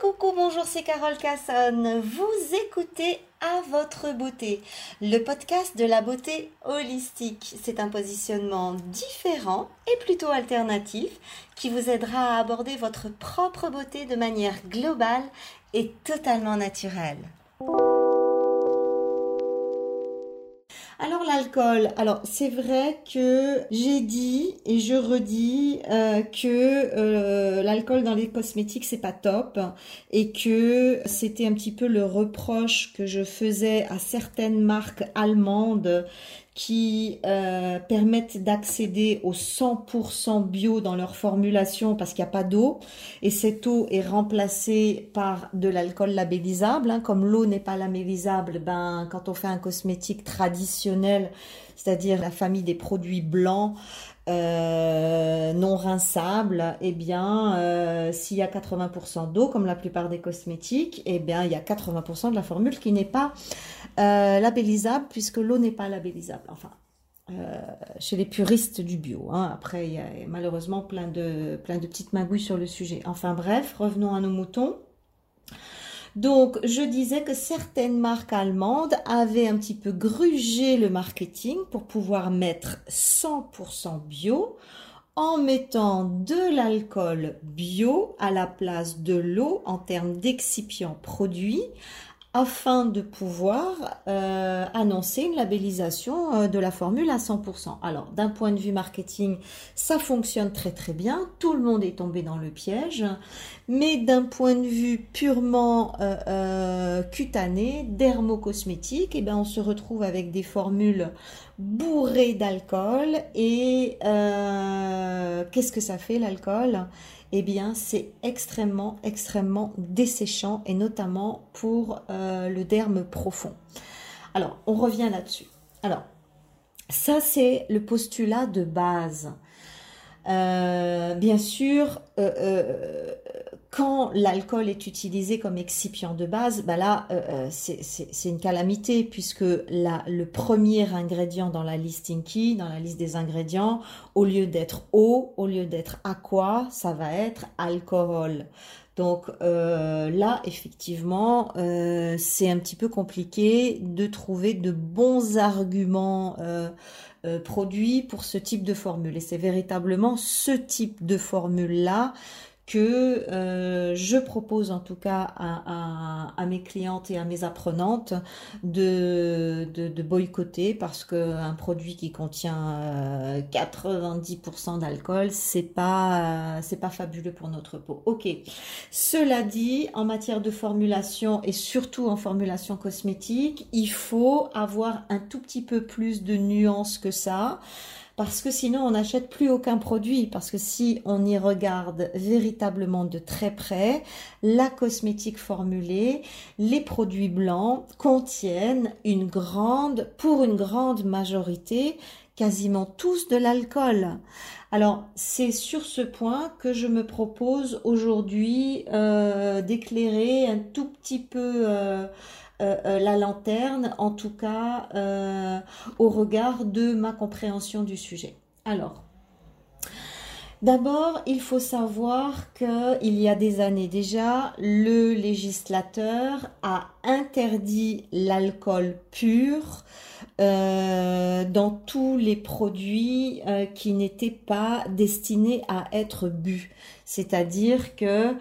coucou, bonjour, c'est Carole Casson. Vous écoutez À votre beauté, le podcast de la beauté holistique. C'est un positionnement différent et plutôt alternatif qui vous aidera à aborder votre propre beauté de manière globale et totalement naturelle. Alors l'alcool, alors c'est vrai que j'ai dit et je redis euh, que euh, l'alcool dans les cosmétiques c'est pas top et que c'était un petit peu le reproche que je faisais à certaines marques allemandes qui euh, permettent d'accéder au 100% bio dans leur formulation parce qu'il n'y a pas d'eau et cette eau est remplacée par de l'alcool labellisable. Hein. Comme l'eau n'est pas labellisable, ben quand on fait un cosmétique traditionnel, c'est-à-dire la famille des produits blancs, euh, non rinçables, eh bien, euh, s'il y a 80% d'eau, comme la plupart des cosmétiques, eh bien, il y a 80% de la formule qui n'est pas euh, labellisable, puisque l'eau n'est pas labellisable. Enfin, chez les puristes du bio. Hein. Après, il y a malheureusement plein de, plein de petites magouilles sur le sujet. Enfin bref, revenons à nos moutons. Donc, je disais que certaines marques allemandes avaient un petit peu grugé le marketing pour pouvoir mettre 100% bio en mettant de l'alcool bio à la place de l'eau en termes d'excipients produits afin de pouvoir euh, annoncer une labellisation euh, de la formule à 100%. Alors, d'un point de vue marketing, ça fonctionne très très bien, tout le monde est tombé dans le piège, mais d'un point de vue purement euh, cutané, dermocosmétique, eh ben, on se retrouve avec des formules bourrées d'alcool. Et qu'est-ce que ça fait l'alcool? Eh bien c'est extrêmement, extrêmement desséchant et notamment pour euh, le derme profond. Alors, on revient là-dessus. Alors, ça c'est le postulat de base. Euh, bien sûr, euh, quand l'alcool est utilisé comme excipient de base, bah là, euh, euh, c'est une calamité puisque le premier ingrédient dans la liste Inky, dans la liste des ingrédients, au lieu d'être eau, au lieu d'être aqua, ça va être alcool. Donc euh, là, effectivement, c'est un petit peu compliqué de trouver de bons arguments produits pour ce type de formule. Et c'est véritablement ce type de formule-là que euh, je propose en tout cas à, mes clientes et à mes apprenantes de, de, boycotter parce qu'un produit qui contient 90% euh, d'alcool, c'est pas c'est pas fabuleux pour notre peau. Ok. Cela dit, en matière de formulation et surtout en formulation cosmétique, il faut avoir un tout petit peu plus de nuances que ça parce que sinon on n'achète plus aucun produit, parce que si on y regarde véritablement de très près, la cosmétique formulée, les produits blancs contiennent une grande, pour une grande majorité, quasiment tous de l'alcool. Alors c'est sur ce point que je me propose aujourd'hui euh, d'éclairer un tout petit peu euh, euh, euh, la lanterne, en tout cas euh, au regard de ma compréhension du sujet. Alors, D'abord, il faut savoir qu'il y a des années déjà, le législateur a interdit l'alcool pur dans tous les produits qui n'étaient pas destinés à être bu. C'est-à-dire que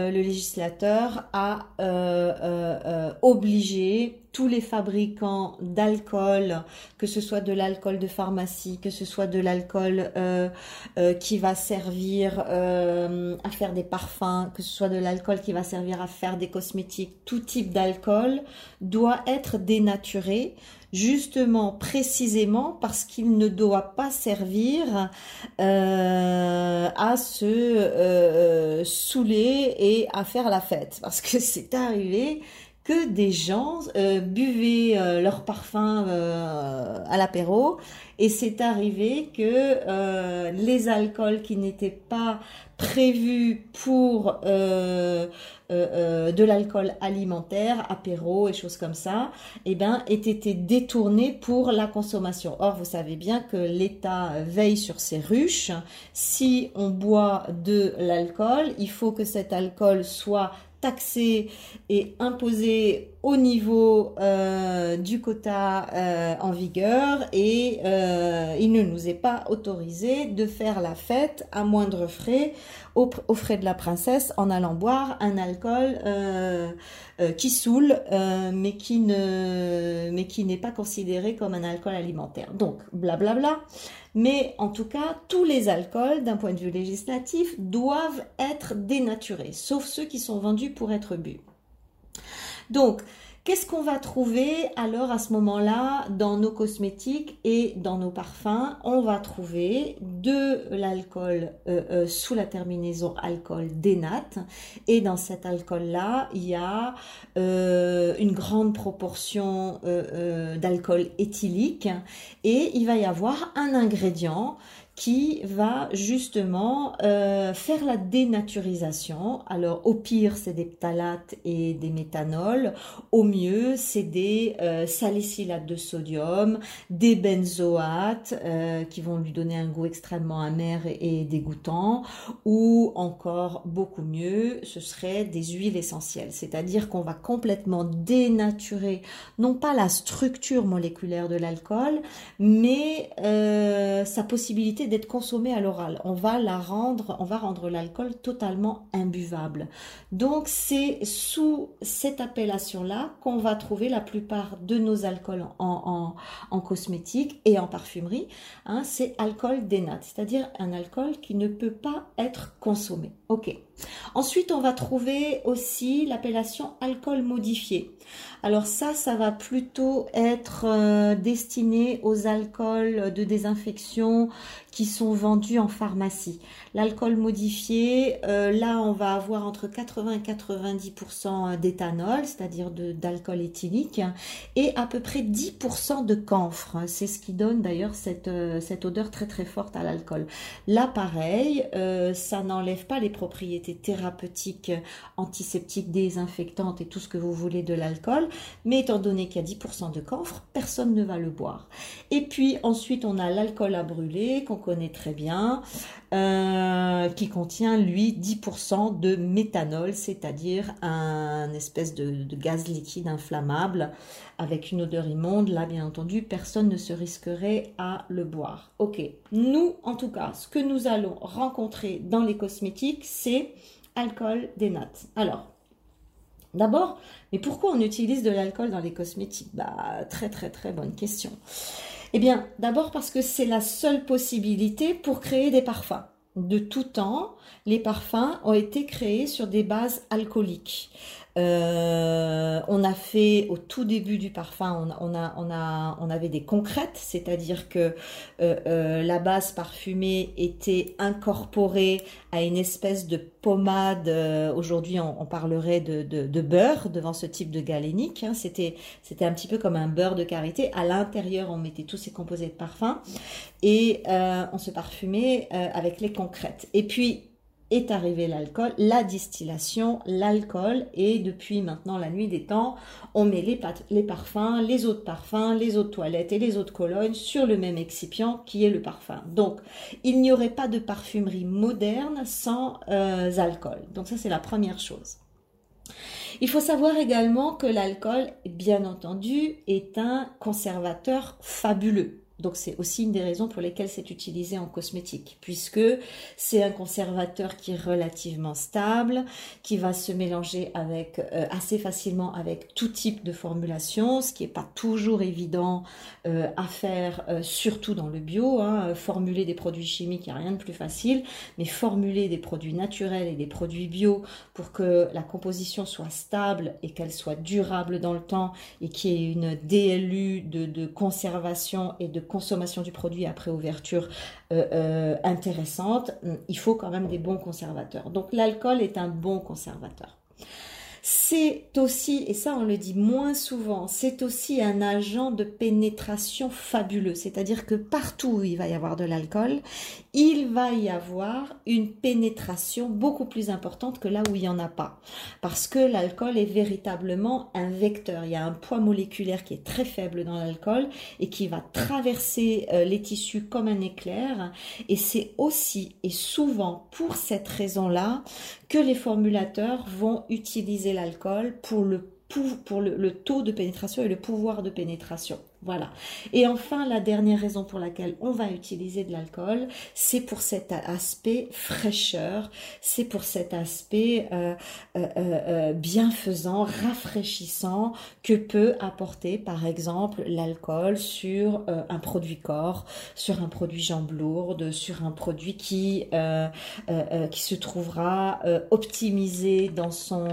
le législateur a euh, euh, obligé tous les fabricants d'alcool, que ce soit de l'alcool de pharmacie, que ce soit de l'alcool qui va servir à faire des parfums, que ce soit de l'alcool qui va servir à faire des cosmétiques, tout type d'alcool doit être dénaturé justement précisément parce qu'il ne doit pas servir euh, à se euh, saouler et à faire la fête. Parce que c'est arrivé que des gens euh, buvaient leur parfum à l'apéro et c'est arrivé que les alcools qui n'étaient pas prévus pour euh, euh, de l'alcool alimentaire, apéro et choses comme ça, eh ben, aient été détournés pour la consommation. Or, vous savez bien que l'État veille sur ses ruches. Si on boit de l'alcool, il faut que cet alcool soit taxé et imposé au niveau euh, du quota euh, en vigueur et euh, il ne nous est pas autorisé de faire la fête à moindre frais aux, frais de la princesse en allant boire un alcool qui saoule mais qui ne mais qui n'est pas considéré comme un alcool alimentaire. Donc blablabla. Bla, bla. Mais en tout cas, tous les alcools, d'un point de vue législatif, doivent être dénaturés, sauf ceux qui sont vendus pour être bu. Donc, Qu'est-ce qu'on va trouver alors à ce moment-là dans nos cosmétiques et dans nos parfums? On va trouver de l'alcool euh, euh, sous la terminaison alcool dénat et dans cet alcool-là, il y a euh, une grande proportion d'alcool éthylique. Et il va y avoir un ingrédient qui va justement euh, faire la dénaturisation. Alors au pire c'est des phtalates et des méthanols, au mieux c'est des euh, salicylates de sodium, des benzoates euh, qui vont lui donner un goût extrêmement amer et, dégoûtant, ou encore beaucoup mieux ce serait des huiles essentielles, c'est-à-dire qu'on va complètement dénaturer non pas la structure moléculaire de l'alcool, mais sa possibilité d'être consommée à l'oral. On va la rendre, on va rendre l'alcool totalement imbuvable. Donc c'est sous cette appellation-là qu'on va trouver la plupart de nos alcools en, en, cosmétique et en parfumerie. Hein, c'est alcool dénat, c'est-à-dire un alcool qui ne peut pas être consommé. Ok. Ensuite, on va trouver aussi l'appellation alcool modifié. Alors ça, ça va plutôt être euh, destiné aux alcools de désinfection qui sont vendus en pharmacie. L'alcool modifié, euh, là, on va avoir entre 80 et 90% d'éthanol, c'est-à-dire d'alcool éthylique, et à peu près 10% de camphre. C'est ce qui donne d'ailleurs cette, euh, cette odeur très très forte à l'alcool. Là, pareil, ça n'enlève pas les propriétés thérapeutiques, antiseptiques, désinfectantes et tout ce que vous voulez de l'alcool, mais étant donné qu'il y a 10% de camphre, personne ne va le boire. Et puis ensuite, on a l'alcool à brûler qu'on connaît très bien, euh, qui contient lui 10% de méthanol, c'est-à-dire un espèce de, gaz liquide inflammable avec une odeur immonde. Là, bien entendu, personne ne se risquerait à le boire. Ok, nous, en tout cas, ce que nous allons rencontrer dans les cosmétiques, c'est alcool des nattes. Alors, D'abord, mais pourquoi on utilise de l'alcool dans les cosmétiques? Bah, très très très bonne question. Eh bien, d'abord parce que c'est la seule possibilité pour créer des parfums. De tout temps, les parfums ont été créés sur des bases alcooliques. Euh, on a fait au tout début du parfum, on, a, on, a, on avait des concrètes, c'est-à-dire que euh, euh, la base parfumée était incorporée à une espèce de pommade. Aujourd'hui, on, parlerait de, beurre devant ce type de galénique. Hein. C'était, c'était un petit peu comme un beurre de karité. À l'intérieur, on mettait tous ces composés de parfum et on se parfumait avec les concrètes. Et puis est arrivé l'alcool, la distillation, l'alcool, et depuis maintenant la nuit des temps, on met les, parfums, les eaux de les eaux de toilette et les eaux de sur le même excipient qui est le parfum. Donc, il n'y aurait pas de parfumerie moderne sans euh, alcool. Donc ça, c'est la première chose. Il faut savoir également que l'alcool, bien entendu, est un conservateur fabuleux. Donc c'est aussi une des raisons pour lesquelles c'est utilisé en cosmétique, puisque c'est un conservateur qui est relativement stable, qui va se mélanger avec euh, assez facilement avec tout type de formulation, ce qui n'est pas toujours évident euh, à faire, euh, surtout dans le bio. Hein. Formuler des produits chimiques, il n'y a rien de plus facile, mais formuler des produits naturels et des produits bio pour que la composition soit stable et qu'elle soit durable dans le temps et qu'il y ait une DLU de, de conservation et de consommation du produit après ouverture euh, euh, intéressante, il faut quand même des bons conservateurs. Donc l'alcool est un bon conservateur. C'est aussi, et ça on le dit moins souvent, c'est aussi un agent de pénétration fabuleux. C'est-à-dire que partout où il va y avoir de l'alcool, il va y avoir une pénétration beaucoup plus importante que là où il n'y en a pas. Parce que l'alcool est véritablement un vecteur. Il y a un poids moléculaire qui est très faible dans l'alcool et qui va traverser euh, les tissus comme un éclair. Et c'est aussi et souvent pour cette raison-là que les formulateurs vont utiliser l'alcool pour le pour le, taux de pénétration et le pouvoir de pénétration. Voilà. Et enfin, la dernière raison pour laquelle on va utiliser de l'alcool, c'est pour cet aspect fraîcheur, c'est pour cet aspect euh, euh, euh, bienfaisant, rafraîchissant que peut apporter, par exemple, l'alcool sur un produit corps, sur un produit jambes lourdes, sur un produit qui qui se trouvera optimisé dans son,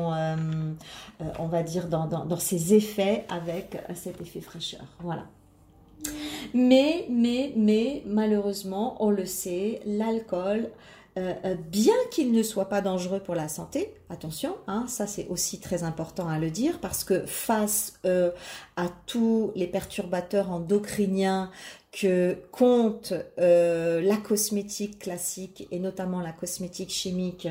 on va dire, dans, dans ses effets avec cet effet fraîcheur. Voilà. Mais, mais, mais, malheureusement, on le sait, l'alcool, euh, euh, bien qu'il ne soit pas dangereux pour la santé, attention, hein, ça c'est aussi très important à le dire, parce que face euh, à tous les perturbateurs endocriniens que compte euh, la cosmétique classique et notamment la cosmétique chimique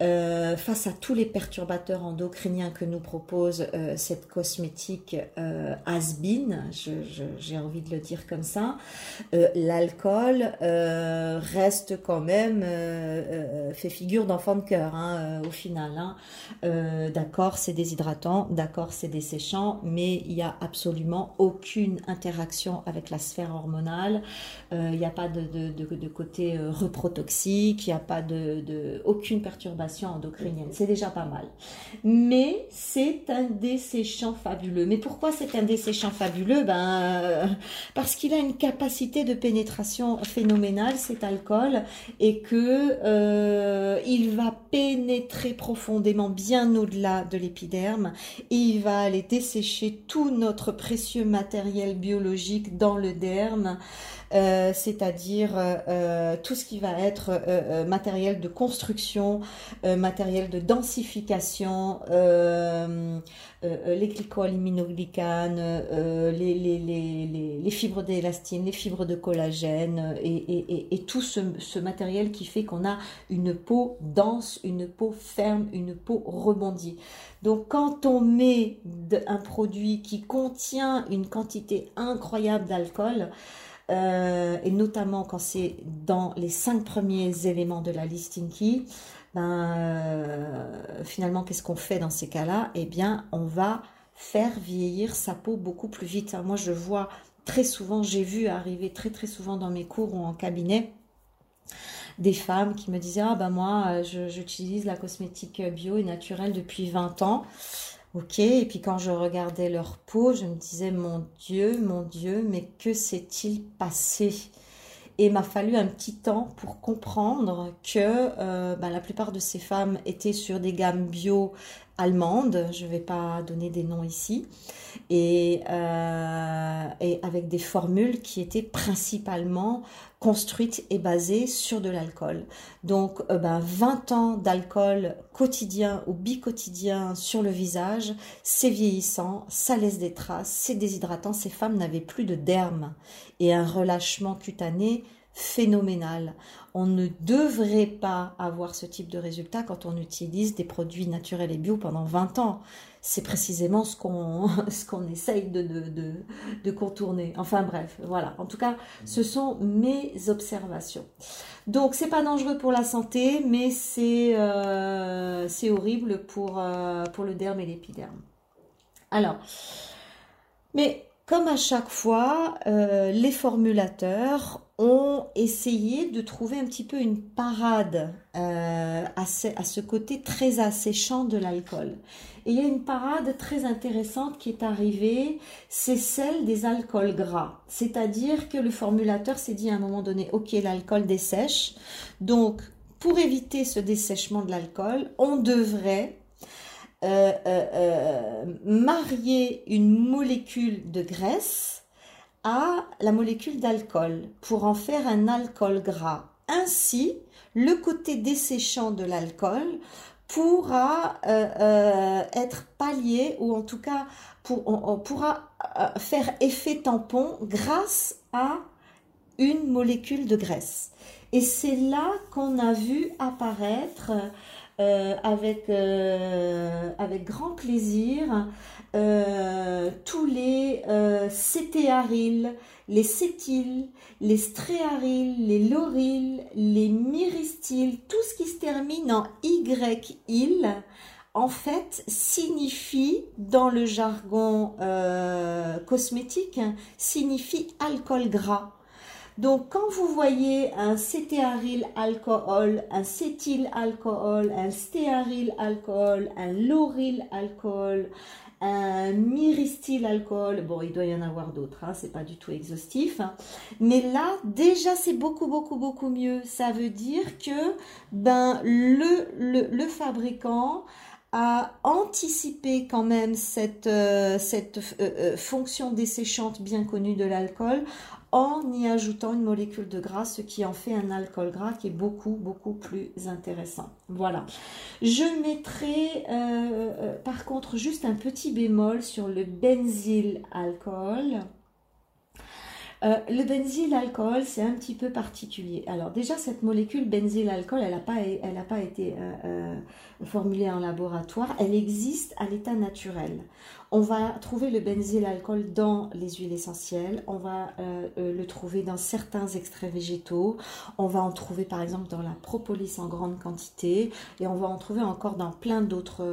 euh, face à tous les perturbateurs endocriniens que nous propose euh, cette cosmétique has-been, j'ai envie de le dire comme ça, l'alcool reste quand même fait figure d'enfant de cœur hein, au final. Hein. d'accord, c'est déshydratant, d'accord, c'est desséchant, mais il n'y a absolument aucune interaction avec la sphère hormonale il euh, n'y a pas de, côté euh, reprotoxique, il n'y a pas de, aucune perturbation endocrinienne. C'est déjà pas mal. Mais c'est un desséchant fabuleux. Mais pourquoi c'est un desséchant fabuleux? Ben euh, parce qu'il a une capacité de pénétration phénoménale, cet alcool, et que il va pénétrer profondément bien au-delà de l'épiderme et il va aller dessécher tout notre précieux matériel biologique dans le derme на euh, c'est-à-dire euh, euh, tout ce qui va être matériel de construction, matériel de densification, les glycoaminoglycanes, les, les, les, fibres d'élastine, les fibres de collagène et, tout ce, ce, matériel qui fait qu'on a une peau dense, une peau ferme, une peau rebondie. Donc quand on met un produit qui contient une quantité incroyable d'alcool, euh, et notamment quand c'est dans les cinq premiers éléments de la listing key, ben, euh, finalement, qu'est-ce qu'on fait dans ces cas-là? Eh bien, on va faire vieillir sa peau beaucoup plus vite. Moi, je vois très souvent, j'ai vu arriver très très souvent dans mes cours ou en cabinet, des femmes qui me disaient ah ben moi j'utilise la cosmétique bio et naturelle depuis 20 ans Ok, et puis quand je regardais leur peau, je me disais, mon Dieu, mon Dieu, mais que s'est-il passé? Et il m'a fallu un petit temps pour comprendre que euh, bah, la plupart de ces femmes étaient sur des gammes bio allemandes, je ne vais pas donner des noms ici, et, euh, et avec des formules qui étaient principalement construite et basée sur de l'alcool. Donc euh, ben, 20 ans d'alcool quotidien ou bi-quotidien sur le visage, c'est vieillissant, ça laisse des traces, c'est déshydratant, ces femmes n'avaient plus de derme. Et un relâchement cutané phénoménal. On ne devrait pas avoir ce type de résultat quand on utilise des produits naturels et bio pendant 20 ans c'est précisément ce qu'on ce qu'on essaye de, de, de, contourner. Enfin bref, voilà. En tout cas, ce sont mes observations. Donc c'est pas dangereux pour la santé, mais c'est euh, c'est horrible pour, euh, pour le derme et l'épiderme. Alors, mais comme à chaque fois, euh, les formulateurs ont essayé de trouver un petit peu une parade à, ce, à, ce, côté très asséchant de l'alcool. Et il y a une parade très intéressante qui est arrivée, c'est celle des alcools gras. C'est-à-dire que le formulateur s'est dit à un moment donné, ok, l'alcool dessèche. Donc, pour éviter ce dessèchement de l'alcool, on devrait euh, euh, euh, marier une molécule de graisse à la molécule d'alcool pour en faire un alcool gras. Ainsi, le côté desséchant de l'alcool pourra euh, euh, être pallié ou en tout cas on, pourra euh, faire effet tampon grâce à une molécule de graisse. Et c'est là qu'on a vu apparaître avec, avec grand plaisir tous les cétéaryls, les cétyles, les stréaryls, les lauryls, les myristyles, tout ce qui se termine en y-il, en fait, signifie, dans le jargon euh, cosmétique, signifie alcool gras. Donc, quand vous voyez un cétéaryl alcool, un cétyl alcool, un stéaryl alcool, un lauryl alcool, un myristil alcool, bon, il doit y en avoir d'autres, hein, c'est pas du tout exhaustif, hein. mais là, déjà, c'est beaucoup, beaucoup, beaucoup mieux. Ça veut dire que ben, le, fabricant a anticipé quand même cette, euh, euh, euh, fonction desséchante bien connue de l'alcool en y ajoutant une molécule de gras, ce qui en fait un alcool gras qui est beaucoup, beaucoup plus intéressant. Voilà. Je mettrai euh, euh, par contre juste un petit bémol sur le benzyl alcool. Euh, le benzyl alcool, c'est un petit peu particulier. Alors déjà, cette molécule benzyl alcool, elle n'a pas, elle pas été formulée en laboratoire. Elle existe à l'état naturel. On va trouver le benzyl alcool dans les huiles essentielles, on va euh, euh, le trouver dans certains extraits végétaux, on va en trouver par exemple dans la propolis en grande quantité et on va en trouver encore dans plein d'autres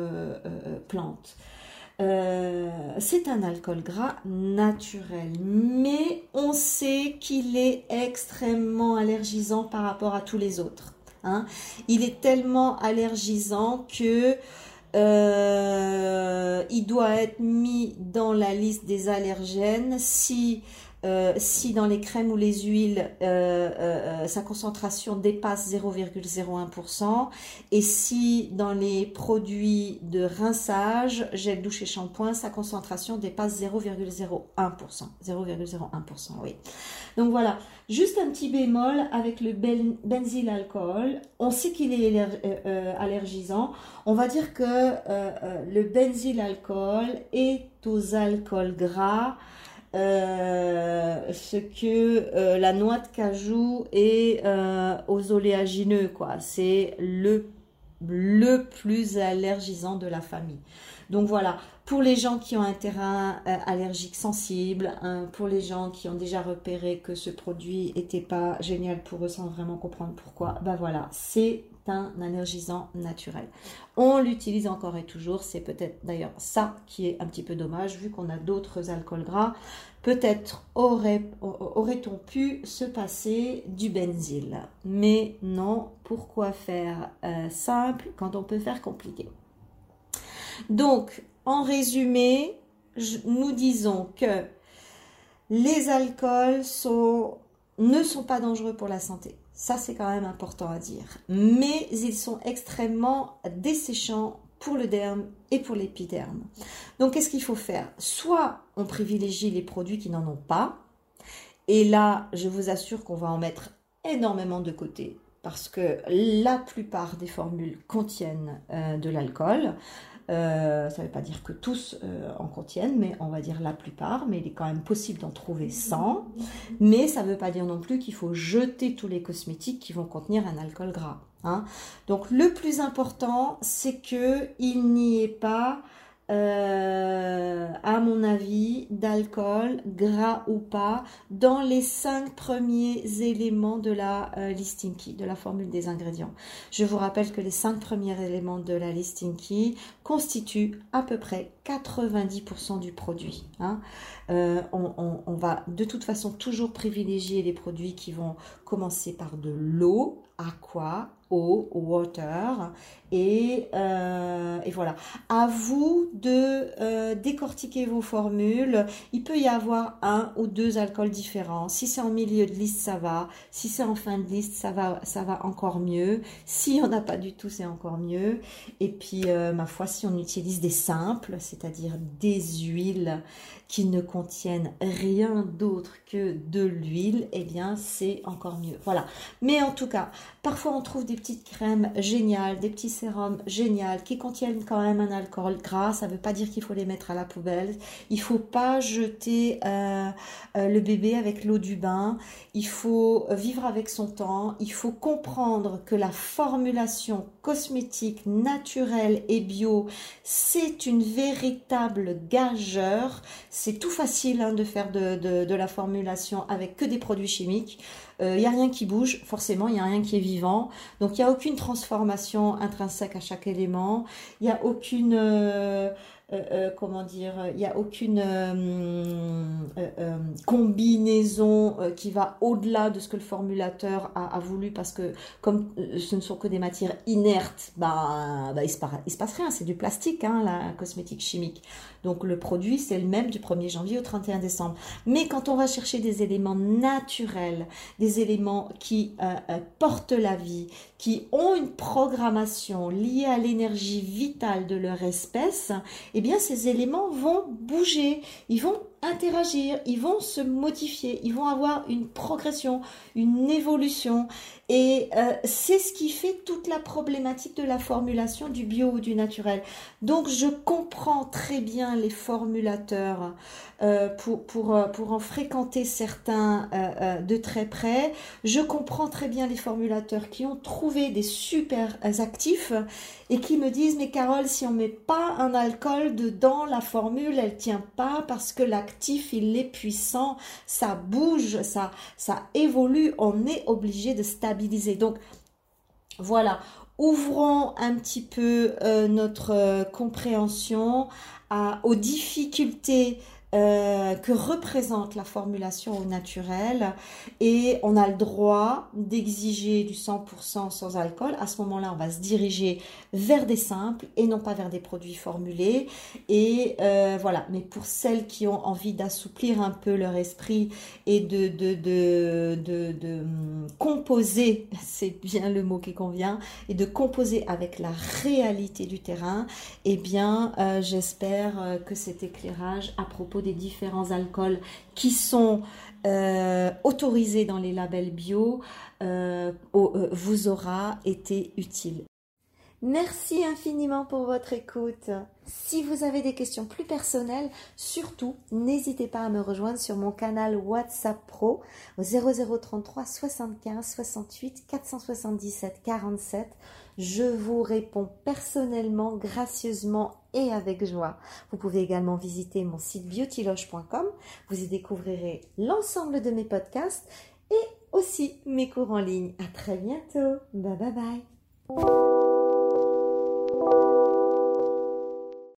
euh, c'est un alcool gras naturel, mais on sait qu'il est extrêmement allergisant par rapport à tous les autres. Hein. Il est tellement allergisant que euh, il doit être mis dans la liste des allergènes si euh, si dans les crèmes ou les huiles, euh, euh, sa concentration dépasse 0,01% et si dans les produits de rinçage, gel douche et shampoing, sa concentration dépasse 0,01%. 0,01%, oui. Donc voilà, juste un petit bémol avec le ben, benzyl alcool. On sait qu'il est allergisant. On va dire que le benzyl alcool est aux alcools gras euh, ce que euh, la noix de cajou est euh, aux oléagineux, quoi. C'est le, le plus allergisant de la famille. Donc voilà, pour les gens qui ont un terrain allergique sensible, hein, pour les gens qui ont déjà repéré que ce produit n'était pas génial pour eux sans vraiment comprendre pourquoi, ben voilà, c'est un allergisant naturel. On l'utilise encore et toujours, c'est peut-être d'ailleurs ça qui est un petit peu dommage, vu qu'on a d'autres alcools gras. Peut-être aurait, aurait-on pu se passer du benzyl. Mais non, pourquoi faire euh, simple quand on peut faire compliqué? Donc, en résumé, nous disons que les alcools ne sont pas dangereux pour la santé. Ça, c'est quand même important à dire. Mais ils sont extrêmement desséchants pour le derme et pour l'épiderme. Donc, qu'est-ce qu'il faut faire? Soit on privilégie les produits qui n'en ont pas. Et là, je vous assure qu'on va en mettre énormément de côté parce que la plupart des formules contiennent euh, de l'alcool. Euh, ça ne veut pas dire que tous euh, en contiennent, mais on va dire la plupart. Mais il est quand même possible d'en trouver 100. Mais ça ne veut pas dire non plus qu'il faut jeter tous les cosmétiques qui vont contenir un alcool gras. Hein. Donc le plus important, c'est qu'il n'y ait pas euh, à mon avis, d'alcool, gras ou pas, dans les cinq premiers éléments de la euh, listing key, de la formule des ingrédients. Je vous rappelle que les cinq premiers éléments de la listing key constituent à peu près 90% du produit. Hein. Euh, on, va de toute façon toujours privilégier les produits qui vont commencer par de l'eau, aqua, eau, water, et, euh, et, voilà. À vous de euh, décortiquer vos formules. Il peut y avoir un ou deux alcools différents. Si c'est en milieu de liste, ça va. Si c'est en fin de liste, ça va, ça va encore mieux. Si on n'a pas du tout, c'est encore mieux. Et puis, ma foi, si on utilise des simples, c'est c'est-à-dire des huiles qui ne contiennent rien d'autre que de l'huile, eh bien c'est encore mieux. Voilà. Mais en tout cas, parfois on trouve des petites crèmes géniales, des petits sérums géniaux qui contiennent quand même un alcool gras. Ça ne veut pas dire qu'il faut les mettre à la poubelle. Il faut pas jeter euh, euh, le bébé avec l'eau du bain. Il faut vivre avec son temps. Il faut comprendre que la formulation cosmétique naturelle et bio, c'est une véritable gageur c'est tout facile hein, de faire de, la formulation avec que des produits chimiques. Il euh, n'y a rien qui bouge, forcément, il n'y a rien qui est vivant. Donc, il n'y a aucune transformation intrinsèque à chaque élément. Il n'y a aucune... Euh, euh, comment dire, il n'y a aucune combinaison qui va au-delà de ce que le formulateur a, voulu parce que comme ce ne sont que des matières inertes, bah, bah il, se se passe rien, c'est du plastique, hein, la cosmétique chimique. Donc le produit, c'est le même du 1er janvier au 31 décembre. Mais quand on va chercher des éléments naturels, des éléments qui portent la vie, qui ont une programmation liée à l'énergie vitale de leur espèce, eh bien ces éléments vont bouger, ils vont interagir, ils vont se modifier, ils vont avoir une progression, une évolution. Et euh, c'est ce qui fait toute la problématique de la formulation du bio ou du naturel. Donc je comprends très bien les formulateurs euh, pour, pour, euh, pour, en fréquenter certains de très près. Je comprends très bien les formulateurs qui ont trouvé des super actifs et qui me disent mais Carole, si on met pas un alcool dedans, la formule elle tient pas parce que la il est puissant, ça bouge, ça, ça évolue, on est obligé de stabiliser. Donc voilà, ouvrons un petit peu euh, notre euh, compréhension aux difficultés euh, que représente la formulation au naturel et on a le droit d'exiger du 100% sans alcool. À ce moment-là, on va se diriger vers des simples et non pas vers des produits formulés. Et euh, voilà, mais pour celles qui ont envie d'assouplir un peu leur esprit et de, de, de, de, de hum, composer, c'est bien le mot qui convient, et de composer avec la réalité du terrain, eh bien, euh, j'espère que cet éclairage à propos des différents alcools qui sont euh, autorisés dans les labels bio euh, euh, vous aura été utile. Merci infiniment pour votre écoute. Si vous avez des questions plus personnelles, surtout n'hésitez pas à me rejoindre sur mon canal WhatsApp Pro au 0033 75 68 477 47. Je vous réponds personnellement, gracieusement et avec joie. Vous pouvez également visiter mon site beautyloge.com. Vous y découvrirez l'ensemble de mes podcasts et aussi mes cours en ligne. À très bientôt. Bye bye bye.